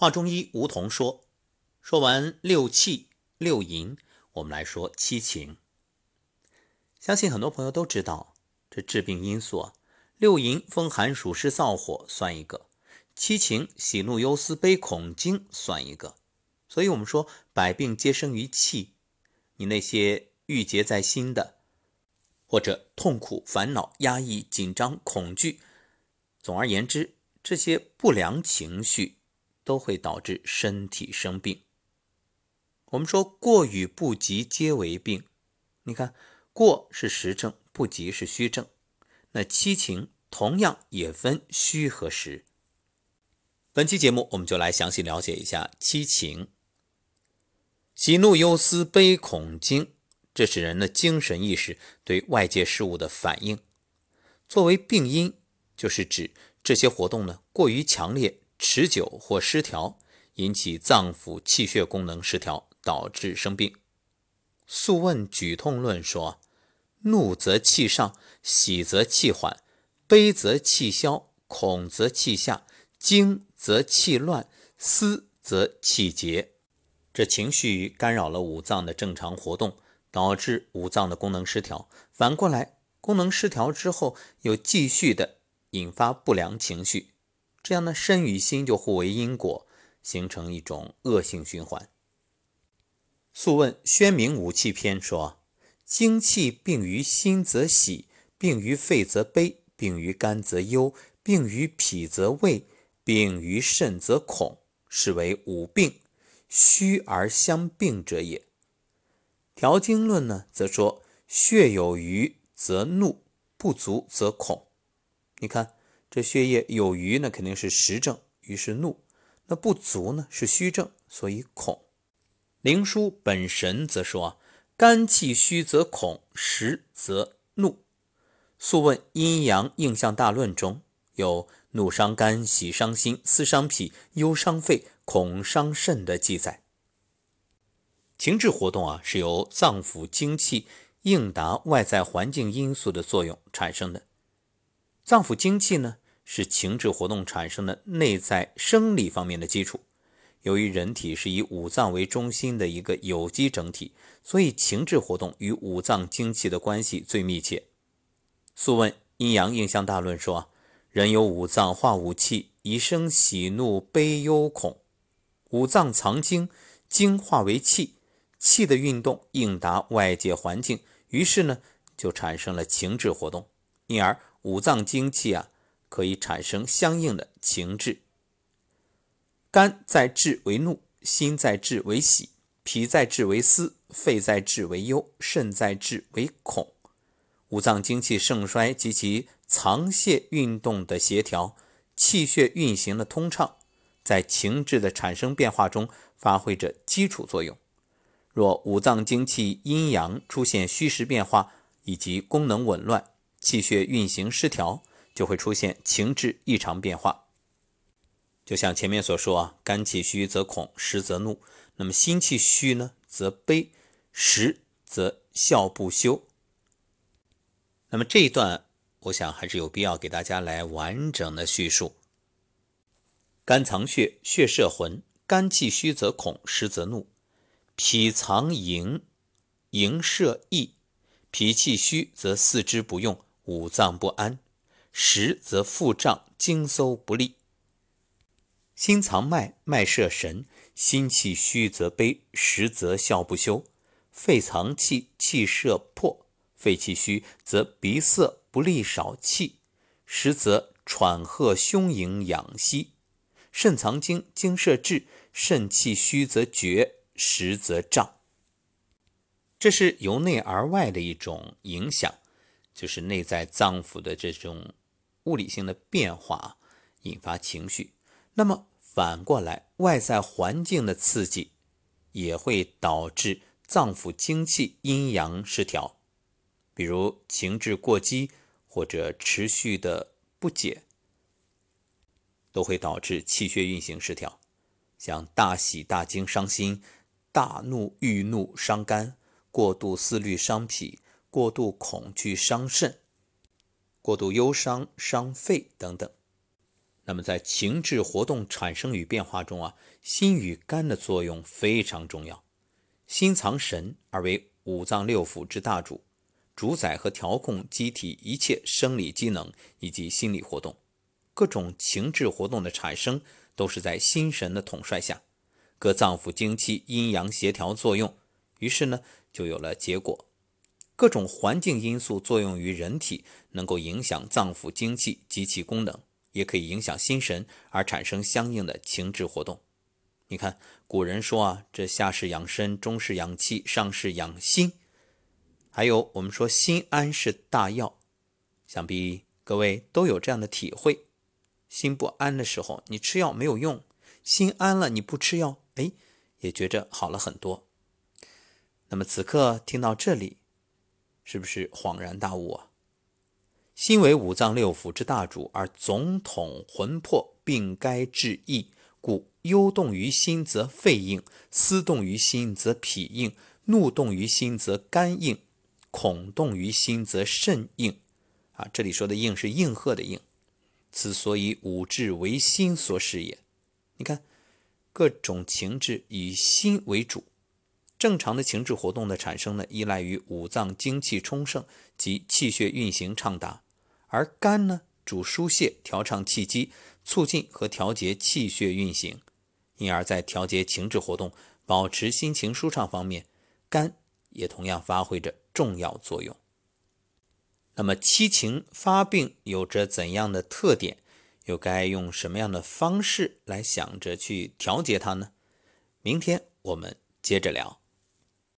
华中医吴桐说：“说完六气六淫，我们来说七情。相信很多朋友都知道，这致病因素啊，六淫风寒暑湿燥火算一个，七情喜怒忧思悲恐惊算一个。所以，我们说百病皆生于气。你那些郁结在心的，或者痛苦、烦恼、压抑、紧张、恐惧，总而言之，这些不良情绪。”都会导致身体生病。我们说过与不及皆为病，你看过是实症，不及是虚症。那七情同样也分虚和实。本期节目我们就来详细了解一下七情：喜怒忧思悲恐惊，这是人的精神意识对外界事物的反应。作为病因，就是指这些活动呢过于强烈。持久或失调，引起脏腑气血功能失调，导致生病。《素问·举痛论》说：“怒则气上，喜则气缓，悲则气消，恐则气下，惊则气乱，思则气结。”这情绪干扰了五脏的正常活动，导致五脏的功能失调。反过来，功能失调之后，又继续的引发不良情绪。这样呢，身与心就互为因果，形成一种恶性循环。《素问·宣明五气篇》说：“精气病于心则喜，病于肺则悲，病于肝则忧，病于脾则畏，病于肾则恐，是为五病，虚而相病者也。”《调经论》呢，则说：“血有余则怒，不足则恐。”你看。这血液有余，那肯定是实症，于是怒；那不足呢，是虚症，所以恐。灵枢本神则说：啊肝气虚则恐，实则怒。素问阴阳应象大论中有怒伤肝、喜伤心、思伤脾、忧伤肺、恐伤肾的记载。情志活动啊，是由脏腑精气应答外在环境因素的作用产生的。脏腑精气呢，是情志活动产生的内在生理方面的基础。由于人体是以五脏为中心的一个有机整体，所以情志活动与五脏精气的关系最密切。《素问·阴阳应象大论》说：“人有五脏化五气，以生喜怒悲忧恐。五脏藏精，精化为气，气的运动应答外界环境，于是呢，就产生了情志活动，因而。”五脏精气啊，可以产生相应的情志。肝在志为怒，心在志为喜，脾在志为思，肺在志为忧，肾在志为恐。五脏精气盛衰及其藏泄运动的协调，气血运行的通畅，在情志的产生变化中发挥着基础作用。若五脏精气阴阳出现虚实变化以及功能紊乱，气血运行失调，就会出现情志异常变化。就像前面所说啊，肝气虚则恐，实则怒；那么心气虚呢，则悲，实则笑不休。那么这一段，我想还是有必要给大家来完整的叙述。肝藏血，血摄魂；肝气虚则恐，实则怒；脾藏营，营摄意；脾气虚则四肢不用。五脏不安，实则腹胀，经搜不利；心藏脉，脉摄神，心气虚则悲，实则笑不休；肺藏气，气摄魄，肺气虚则鼻塞不利，少气，实则喘喝胸盈，养息；肾藏精，精摄志，肾气虚则绝，实则胀。这是由内而外的一种影响。就是内在脏腑的这种物理性的变化引发情绪，那么反过来，外在环境的刺激也会导致脏腑精气阴阳失调，比如情志过激或者持续的不解，都会导致气血运行失调，像大喜大惊伤心，大怒郁怒伤肝，过度思虑伤脾。过度恐惧伤肾，过度忧伤伤肺等等。那么在情志活动产生与变化中啊，心与肝的作用非常重要。心藏神，而为五脏六腑之大主，主宰和调控机体一切生理机能以及心理活动。各种情志活动的产生，都是在心神的统帅下，各脏腑经气阴阳协调作用，于是呢，就有了结果。各种环境因素作用于人体，能够影响脏腑精气及其功能。也可以影响心神，而产生相应的情志活动。你看，古人说啊，这下是养身，中是养气，上是养心。还有我们说心安是大药，想必各位都有这样的体会：心不安的时候，你吃药没有用；心安了，你不吃药，哎，也觉着好了很多。那么此刻听到这里，是不是恍然大悟啊？心为五脏六腑之大主，而总统魂魄，并该治意。故忧动于心，则肺应；思动于心，则脾应；怒动于心，则肝应；恐动于心，则肾应。啊，这里说的应是应和的应。此所以五志为心所使也。你看，各种情志以心为主。正常的情志活动的产生呢，依赖于五脏精气充盛及气血运行畅达。而肝呢，主疏泄、调畅气机，促进和调节气血运行，因而，在调节情志活动、保持心情舒畅方面，肝也同样发挥着重要作用。那么，七情发病有着怎样的特点？又该用什么样的方式来想着去调节它呢？明天我们接着聊。